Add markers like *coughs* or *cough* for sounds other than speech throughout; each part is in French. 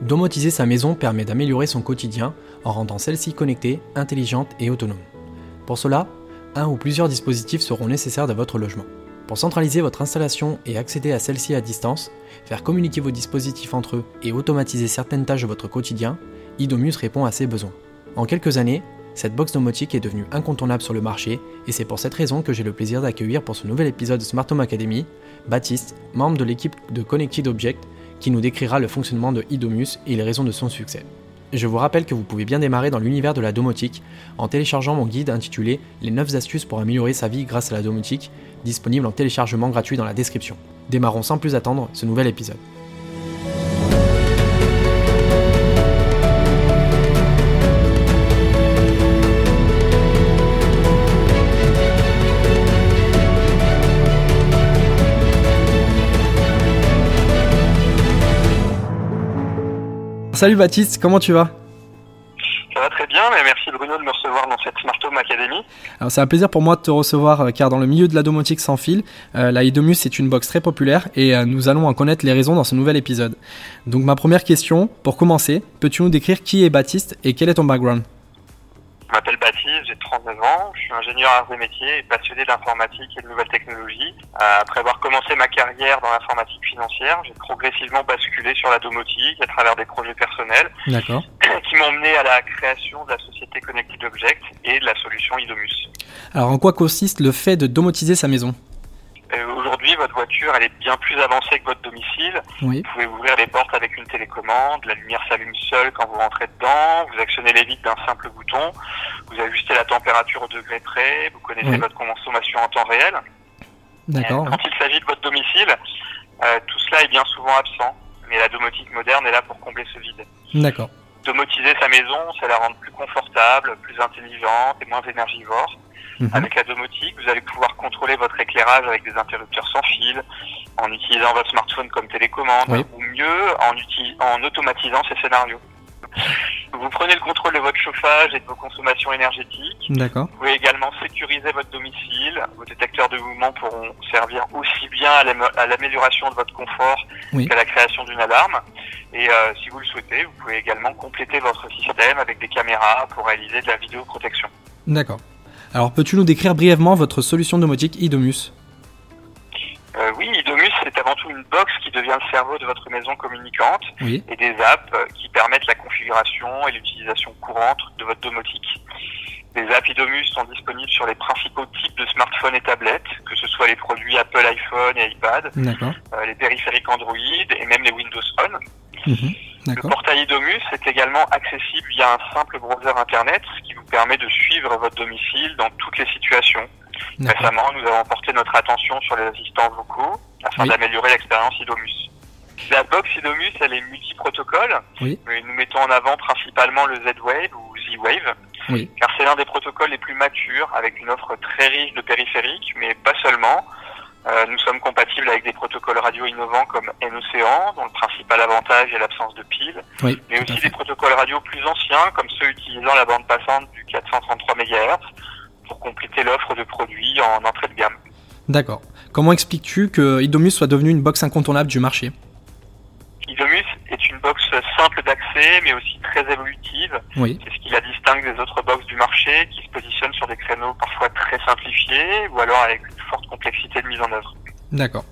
Domotiser sa maison permet d'améliorer son quotidien en rendant celle-ci connectée, intelligente et autonome. Pour cela, un ou plusieurs dispositifs seront nécessaires dans votre logement. Pour centraliser votre installation et accéder à celle-ci à distance, faire communiquer vos dispositifs entre eux et automatiser certaines tâches de votre quotidien, Idomus répond à ces besoins. En quelques années, cette box domotique est devenue incontournable sur le marché et c'est pour cette raison que j'ai le plaisir d'accueillir pour ce nouvel épisode de Smart Home Academy Baptiste, membre de l'équipe de Connected Object, qui nous décrira le fonctionnement de Idomus et les raisons de son succès. Je vous rappelle que vous pouvez bien démarrer dans l'univers de la domotique en téléchargeant mon guide intitulé Les 9 astuces pour améliorer sa vie grâce à la domotique, disponible en téléchargement gratuit dans la description. Démarrons sans plus attendre ce nouvel épisode. Salut Baptiste, comment tu vas? Ça va très bien, mais merci Bruno de me recevoir dans cette Smart Home Academy. Alors c'est un plaisir pour moi de te recevoir euh, car dans le milieu de la domotique sans fil, euh, la Idomus est une box très populaire et euh, nous allons en connaître les raisons dans ce nouvel épisode. Donc ma première question, pour commencer, peux-tu nous décrire qui est Baptiste et quel est ton background? Je m'appelle Baptiste, j'ai 39 ans, je suis ingénieur arts et métiers et passionné d'informatique et de nouvelles technologies. Euh, après avoir commencé ma carrière dans l'informatique financière, j'ai progressivement basculé sur la domotique à travers des projets personnels *coughs* qui m'ont mené à la création de la société Connected Object et de la solution Idomus. Alors en quoi consiste le fait de domotiser sa maison? Euh, Aujourd'hui, votre voiture, elle est bien plus avancée que votre domicile. Oui. Vous pouvez ouvrir les portes avec une télécommande, la lumière s'allume seule quand vous rentrez dedans, vous actionnez les vitres d'un simple bouton, vous ajustez la température au degré près, vous connaissez Oui. votre consommation en temps réel. D'accord. Quand il s'agit de votre domicile, euh, tout cela est bien souvent absent, mais la domotique moderne est là pour combler ce vide. D'accord. Domotiser sa maison, c'est la rendre plus confortable, plus intelligente et moins énergivore. Mhm. Avec la domotique, vous allez pouvoir contrôler votre éclairage avec des interrupteurs sans fil, en utilisant votre smartphone comme télécommande, Oui. ou mieux en, automatisant ces scénarios. Vous prenez le contrôle de votre chauffage et de vos consommations énergétiques. D'accord. Vous pouvez également sécuriser votre domicile. Vos détecteurs de mouvement pourront servir aussi bien à l'am- à l'amélioration de votre confort Oui. qu'à la création d'une alarme. Et euh, si vous le souhaitez, vous pouvez également compléter votre système avec des caméras pour réaliser de la vidéoprotection. D'accord. Alors peux-tu nous décrire brièvement votre solution domotique Idomus? Euh, oui, Idomus, c'est avant tout une box qui devient le cerveau de votre maison communicante Oui. et des apps euh, qui permettent la configuration et l'utilisation courante de votre domotique. Les apps Idomus sont disponibles sur les principaux types de smartphones et tablettes, que ce soit les produits Apple iPhone et iPad, euh, les périphériques Android et même les Windows Phone. Mhm. Le portail Idomus est également accessible via un simple browser internet, ce qui vous permet de suivre votre domicile dans toutes les situations. Récemment, nous avons porté notre attention sur les assistants vocaux afin Oui. d'améliorer l'expérience Idomus. La box Idomus, elle est multi-protocole, Oui. mais nous mettons en avant principalement le Z-Wave ou Z-Wave, Oui. car c'est l'un des protocoles les plus matures avec une offre très riche de périphériques, mais pas seulement. Euh, nous sommes compatibles avec des protocoles radio innovants comme N-Océan, dont le principal avantage est l'absence de piles, Oui. mais aussi des protocoles radio plus anciens comme ceux utilisant la bande passante du 433 MHz pour compléter l'offre de produits en entrée de gamme. D'accord. Comment expliques-tu que Idomus soit devenu une box incontournable du marché? Idomus est une box simple d'accès mais aussi très évolutive. Oui. C'est ce qui la distingue des autres box du marché qui se positionnent sur des créneaux parfois très simplifiés ou alors avec forte complexité de mise en œuvre. D'accord.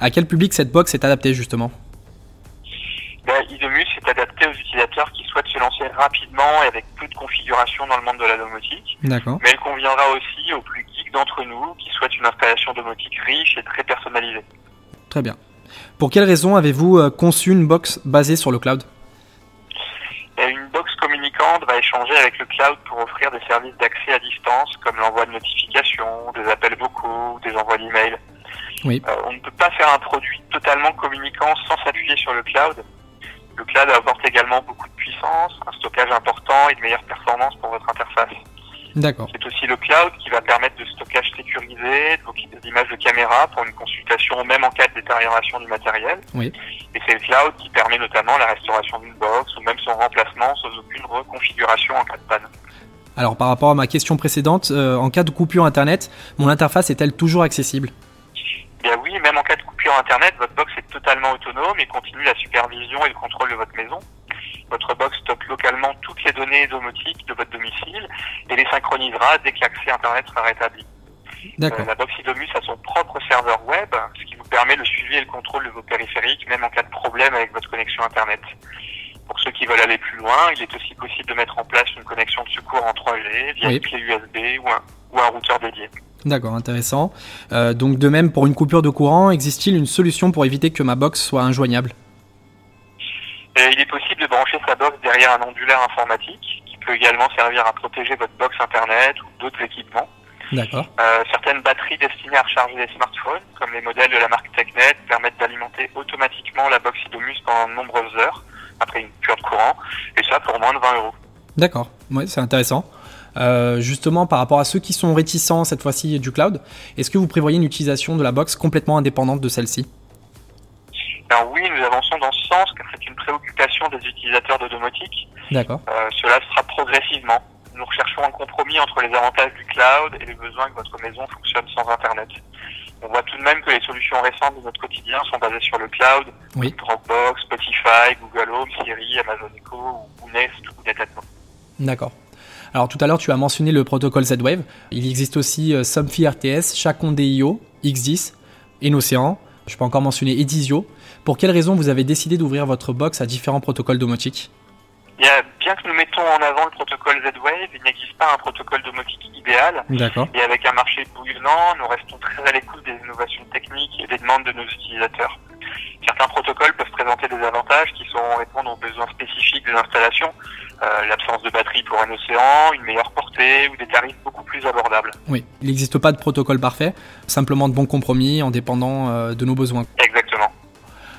À quel public cette box est adaptée justement? Ben, Idomus est adapté aux utilisateurs qui souhaitent se lancer rapidement et avec peu de configuration dans le monde de la domotique. D'accord. Mais elle conviendra aussi aux plus geeks d'entre nous qui souhaitent une installation domotique riche et très personnalisée. Très bien. Pour quelles raisons avez-vous euh, conçu une box basée sur le cloud? Va échanger avec le cloud pour offrir des services d'accès à distance comme l'envoi de notifications, des appels vocaux, des envois d'emails. Oui. Euh, on ne peut pas faire un produit totalement communicant sans s'appuyer sur le cloud. Le cloud apporte également beaucoup de puissance, un stockage important et de meilleures performances pour votre interface. D'accord. C'est aussi le cloud qui va permettre de stockage sécurisé, des images de caméra pour une consultation même en cas de détérioration du matériel. Oui. Et c'est le cloud qui permet notamment la restauration d'une box ou même son remplacement sans aucune reconfiguration en cas de panne. Alors par rapport à ma question précédente, euh, en cas de coupure internet, mon interface est-elle toujours accessible? Bien oui, même en cas de coupure internet, votre box est totalement autonome et continue la supervision et le contrôle de votre maison. Données domotiques de votre domicile et les synchronisera dès que l'accès Internet sera rétabli. Euh, la box Idomus a son propre serveur web, ce qui vous permet le suivi et le contrôle de vos périphériques, même en cas de problème avec votre connexion Internet. Pour ceux qui veulent aller plus loin, il est aussi possible de mettre en place une connexion de secours en 3G via Oui. une clé USB ou un, ou un routeur dédié. D'accord, intéressant. Euh, donc de même, pour une coupure de courant, existe-t-il une solution pour éviter que ma box soit injoignable? Et il est possible de brancher sa box derrière un ondulaire informatique, qui peut également servir à protéger votre box Internet ou d'autres équipements. D'accord. Euh, certaines batteries destinées à recharger les smartphones, comme les modèles de la marque TechNet, permettent d'alimenter automatiquement la box Idomus pendant de nombreuses heures, après une cure de courant, et ça pour moins de 20 euros. D'accord, ouais, c'est intéressant. Euh, justement, par rapport à ceux qui sont réticents cette fois-ci du cloud, est-ce que vous prévoyez une utilisation de la box complètement indépendante de celle-ci? Alors oui, nous avançons dans ce sens, car c'est une préoccupation des utilisateurs de domotique. D'accord. Euh, cela se fera progressivement. Nous recherchons un compromis entre les avantages du cloud et le besoin que votre maison fonctionne sans Internet. On voit tout de même que les solutions récentes de notre quotidien sont basées sur le cloud, Oui. Dropbox, Spotify, Google Home, Siri, Amazon Echo ou Nest ou Netatmo. D'accord. Alors tout à l'heure, tu as mentionné le protocole Z-Wave. Il existe aussi euh, Somfy RTS, Chacon DIO, X10, Enocean. Je peux encore mentionner Edisio. Pour quelles raisons vous avez décidé d'ouvrir votre box à différents protocoles domotiques bien que nous mettons en avant le protocole Z-Wave, il n'existe pas un protocole domotique idéal. D'accord. Et avec un marché bouillonnant, nous restons très à l'écoute des innovations techniques et des demandes de nos utilisateurs. Certains protocoles peuvent présenter des avantages qui sont répondre aux besoins spécifiques des installations, euh, l'absence de batterie pour un océan, une meilleure portée ou des tarifs beaucoup plus abordables. Oui, il n'existe pas de protocole parfait, simplement de bons compromis en dépendant euh, de nos besoins. Exactement.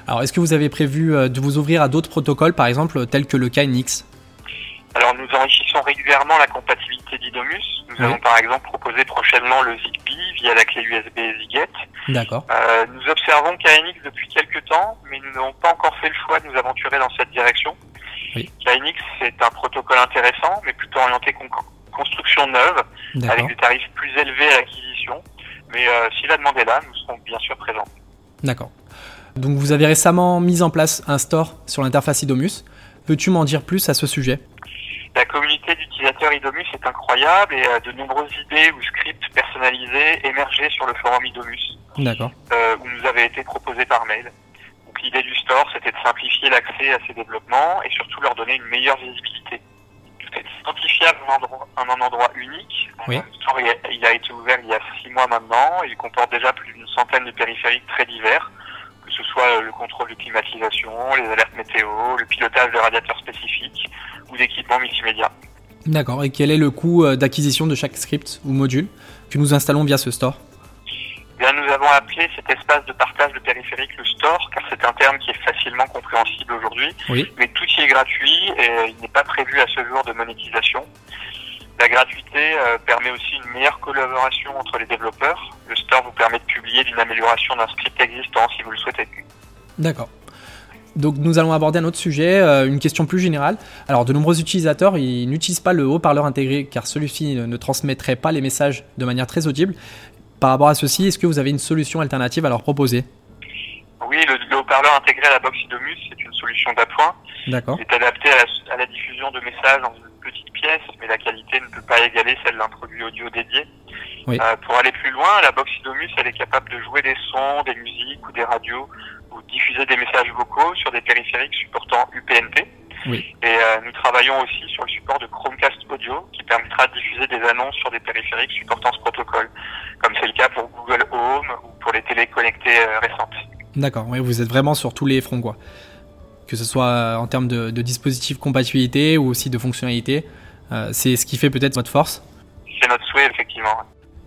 Alors est-ce que vous avez prévu euh, de vous ouvrir à d'autres protocoles, par exemple tels que le KNX Alors nous enrichissons régulièrement la compatibilité d'Idomus. Nous Oui. allons par exemple proposer prochainement le Zigbee via la clé USB Ziget. D'accord. Euh, nous observons KNX depuis quelques temps, mais nous n'avons pas encore fait le choix de nous aventurer dans cette direction. Oui. KNX c'est un protocole intéressant, mais plutôt orienté construction neuve, avec des tarifs plus élevés à l'acquisition. Mais euh, si la demande est là, nous serons bien sûr présents. D'accord. Donc vous avez récemment mis en place un store sur l'interface Idomus. Peux-tu m'en dire plus à ce sujet? La communauté d'utilisateurs Idomus est incroyable et de nombreuses idées ou scripts personnalisés émergés sur le forum Idomus. D'accord. euh, où nous avait été proposé par mail. Donc l'idée du store, c'était de simplifier l'accès à ces développements et surtout leur donner une meilleure visibilité. Identifiable en, endroit- en un endroit unique. Oui. Le store, il a, été ouvert il y a six mois maintenant. Il comporte déjà plus d'une centaine de périphériques très divers, que ce soit euh, le contrôle de climatisation, les alertes météo, le pilotage de radiateurs spécifiques ou d'équipements multimédia. D'accord. Et quel est le coût euh, d'acquisition de chaque script ou module que nous installons via ce store? Eh Bien, nous avons appelé cet espace de partage de périphériques le store, car c'est un terme qui est facilement compréhensible aujourd'hui. Oui. Mais tout gratuit et il n'est pas prévu à ce jour de monétisation. La gratuité euh, permet aussi une meilleure collaboration entre les développeurs. Le store vous permet de publier d'une amélioration d'un script existant si vous le souhaitez. D'accord. Donc nous allons aborder un autre sujet, euh, une question plus générale. Alors de nombreux utilisateurs ils n'utilisent pas le haut-parleur intégré car celui-ci ne transmettrait pas les messages de manière très audible. Par rapport à ceci, est-ce que vous avez une solution alternative à leur proposer? Oui, le, le haut-parleur intégré à la box Idomus, c'est une solution d'appoint. D'accord. Il est adapté à la, à la diffusion de messages dans une petite pièce, mais la qualité ne peut pas égaler celle d'un produit audio dédié. Oui. Euh, pour aller plus loin, la box Idomus, elle est capable de jouer des sons, des musiques ou des radios, ou diffuser des messages vocaux sur des périphériques supportant UPnP. Oui. Et euh, nous travaillons aussi sur le support de Chromecast Audio, qui permettra de diffuser des annonces sur des périphériques supportant ce protocole, comme c'est le cas pour Google Home ou pour les télé connectées euh, récentes. D'accord, ouais, vous êtes vraiment sur tous les fronts quoi. Que ce soit euh, en termes de, de dispositifs compatibilité ou aussi de fonctionnalité. Euh, c'est ce qui fait peut-être votre force. C'est notre souhait, effectivement.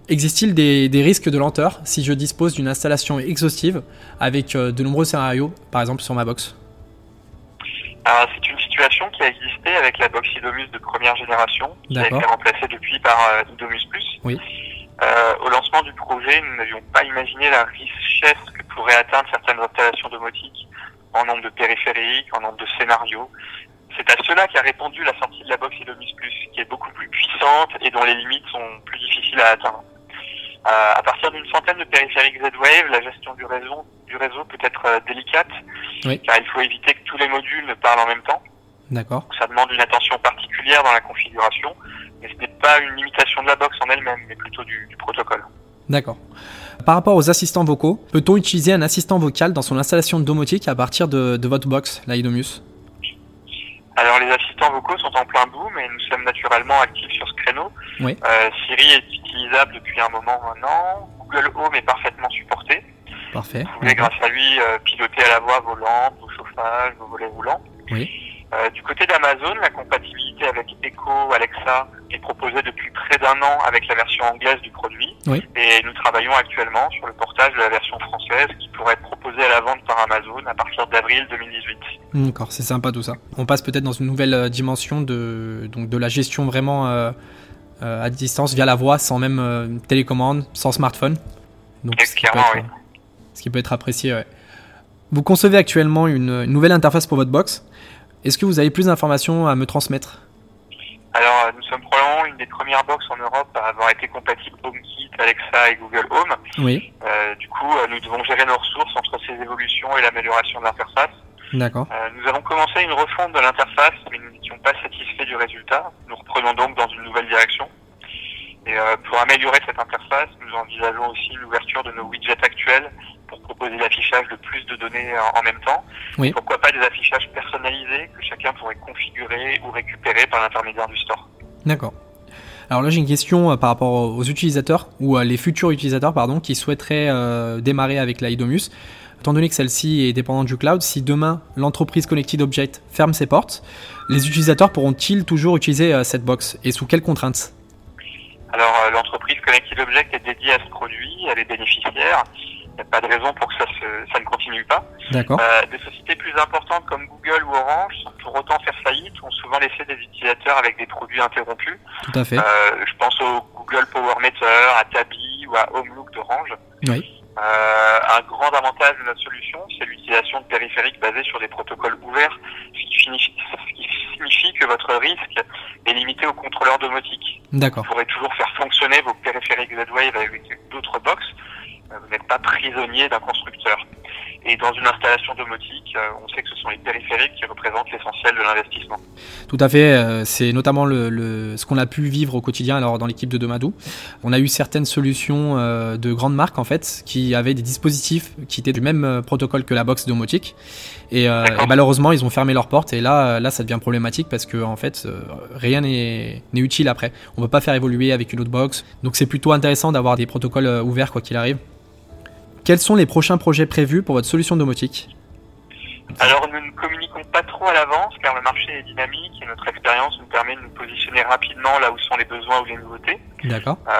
Existe-t-il des, des risques de lenteur si je dispose d'une installation exhaustive avec euh, de nombreux scénarios, par exemple sur ma box? Alors, c'est une situation qui a existé avec la box Idomus de première génération, qui a été remplacée depuis par euh, Idomus Plus. Oui. Euh, au lancement du projet, nous n'avions pas imaginé la richesse que pourraient atteindre certaines installations domotiques en nombre de périphériques, en nombre de scénarios. C'est à cela qu'a répondu la sortie de la box Idomus Plus, qui est beaucoup plus puissante et dont les limites sont plus difficiles à atteindre. Euh, à partir d'une centaine de périphériques Z-Wave, la gestion du réseau, du réseau peut être euh, délicate, Oui. car il faut éviter que tous les modules ne parlent en même temps. D'accord. Ça demande une attention particulière dans la configuration, mais ce n'est pas une limitation de la box en elle-même, mais plutôt du, du protocole. D'accord. Par rapport aux assistants vocaux, peut-on utiliser un assistant vocal dans son installation domotique à partir de, de votre box, la Idomus Alors les assistants vocaux sont en plein boom et nous sommes naturellement actifs sur ce créneau. Oui. Euh, Siri est utilisable depuis un moment maintenant. Google Home est parfaitement supporté. Parfait. Vous pouvez grâce à lui euh, piloter à la voix vos lampes, vos chauffages, vos volets roulants. Oui. Euh, du côté d'Amazon, la compatibilité avec Echo, Alexa est proposée depuis près d'un an avec la version anglaise du produit. Oui. Et nous travaillons actuellement sur le portage de la version française qui pourrait être proposée à la vente par Amazon à partir d'avril 2018. D'accord, c'est sympa tout ça. On passe peut-être dans une nouvelle euh, dimension de, donc de la gestion vraiment euh, euh, à distance via la voix, sans même euh, télécommande, sans smartphone. Donc, ce qui, être, oui. ce qui peut être apprécié. ouais. Vous concevez actuellement une, une nouvelle interface pour votre box. Est-ce que vous avez plus d'informations à me transmettre? Alors, nous sommes des premières box en Europe à avoir été compatible HomeKit, Alexa et Google Home. Oui, Euh, du coup, euh, nous devons gérer nos ressources entre ces évolutions et l'amélioration de l'interface. d'accord. Euh, nous avons commencé une refonte de l'interface, mais nous n'étions pas satisfaits du résultat. Nous reprenons donc dans une nouvelle direction. Et euh, pour améliorer cette interface, nous envisageons aussi l'ouverture de nos widgets actuels pour proposer l'affichage de plus de données en, en même temps. Oui. Pourquoi pas des affichages personnalisés que chacun pourrait configurer ou récupérer par l'intermédiaire du store. D'accord. Alors là, j'ai une question euh, par rapport aux utilisateurs, ou à les futurs utilisateurs, pardon, qui souhaiteraient euh, démarrer avec la Idomus. Étant donné que celle-ci est dépendante du cloud, si demain l'entreprise Connected Object ferme ses portes, les utilisateurs pourront-ils toujours utiliser euh, cette box et sous quelles contraintes? Alors, l'entreprise Connected Object est dédiée à ce produit, elle est bénéficiaire. Il n'y a pas de raison pour que ça, se, ça ne continue pas. D'accord. Euh, des sociétés plus importantes comme Google ou Orange, sans pour autant faire faillite, ont souvent laissé des utilisateurs avec des produits interrompus. Tout à fait. Euh, je pense au Google Power Meter, à Tabi ou à HomeLook d'Orange. Oui. Euh, un grand avantage de notre solution, c'est l'utilisation de périphériques basés sur des protocoles ouverts, ce qui signifie, ce qui signifie que votre risque est limité au contrôleur domotique. D'accord. Vous pourrez toujours faire fonctionner vos périphériques Z-Wave avec d'autres box. Vous n'êtes pas prisonnier d'un constructeur. Et dans une installation domotique, euh, on sait que ce sont les périphériques qui représentent l'essentiel de l'investissement. Tout à fait. euh, C'est notamment le, le- ce qu'on a pu vivre au quotidien alors dans l'équipe de Domadou. On a eu certaines solutions euh, de grandes marques en fait qui avaient des dispositifs qui étaient du même protocole que la box domotique. Et, malheureusement, ils ont fermé leurs portes. Et là, là, ça devient problématique parce que en fait, rien n'est utile après. On peut pas faire évoluer avec une autre box. Donc c'est plutôt intéressant d'avoir des protocoles ouverts quoi qu'il arrive. Quels sont les prochains projets prévus pour votre solution domotique? Alors nous ne communiquons pas trop à l'avance car le marché est dynamique et notre expérience nous permet de nous positionner rapidement là où sont les besoins ou les nouveautés. D'accord. Euh,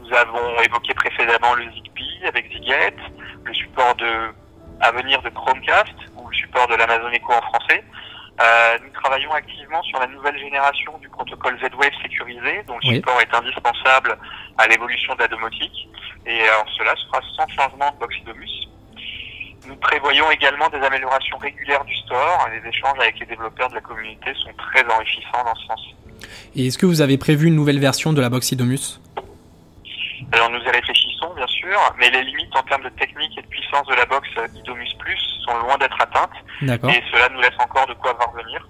nous avons évoqué précédemment le Zigbee avec Ziget, le support de à venir de Chromecast ou le support de l'Amazon Echo en français. Euh, nous travaillons activement sur la nouvelle génération du protocole Z-Wave sécurisé, dont le Oui. support est indispensable à l'évolution de la domotique. Et euh, cela se fera sans changement de Boxidomus. Nous prévoyons également des améliorations régulières du store. Les échanges avec les développeurs de la communauté sont très enrichissants dans ce sens. Et est-ce que vous avez prévu une nouvelle version de la box Idomus Alors nous y réfléchissons bien sûr, mais les limites en termes de technique et de puissance de la box Idomus Plus sont loin d'être atteintes et cela nous laisse encore de quoi voir venir.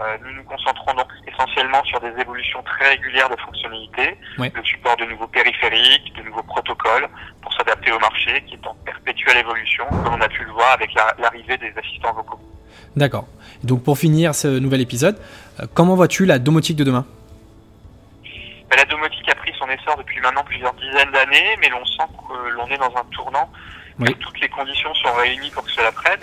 Euh, nous nous concentrons donc essentiellement sur des évolutions très régulières de fonctionnalités, Ouais. le support de nouveaux périphériques, de nouveaux protocoles pour s'adapter au marché qui est en perpétuelle évolution, comme on a pu le voir avec la- l'arrivée des assistants vocaux. D'accord. Donc pour finir ce nouvel épisode, euh, comment vois-tu la domotique de demain? La domotique a pris son essor depuis maintenant plusieurs dizaines d'années, mais l'on sent que l'on est dans un tournant. Oui. Toutes les conditions sont réunies pour que cela prenne.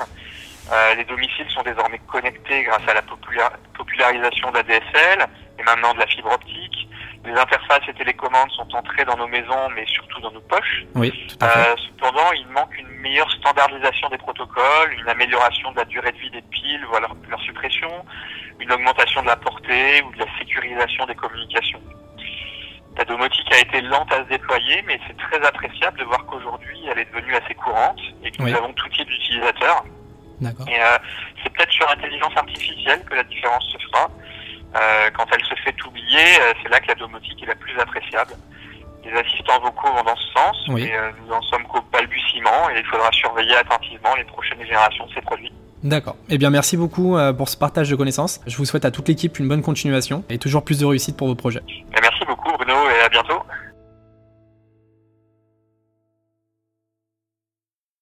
Euh, les domiciles sont désormais connectés grâce à la popula- popularisation de la DSL et maintenant de la fibre optique. Les interfaces et télécommandes sont entrées dans nos maisons, mais surtout dans nos poches. Oui, tout à fait. Euh, cependant, il manque une meilleure standardisation des protocoles, une amélioration de la durée de vie des piles, voire leur, leur suppression, une augmentation de la portée ou de la sécurisation des communications. La domotique a été lente à se déployer, mais c'est très appréciable de voir qu'aujourd'hui elle est devenue assez courante et que Oui. nous avons tout type d'utilisateurs. D'accord. Et euh, c'est peut-être sur l'intelligence artificielle que la différence se fera. Euh, quand elle se fait oublier, euh, c'est là que la domotique est la plus appréciable. Les assistants vocaux vont dans ce sens, Oui. mais euh, nous en sommes qu'au balbutiement et il faudra surveiller attentivement les prochaines générations de ces produits. D'accord. Eh bien, merci beaucoup pour ce partage de connaissances. Je vous souhaite à toute l'équipe une bonne continuation et toujours plus de réussite pour vos projets. Merci Bruno et à bientôt.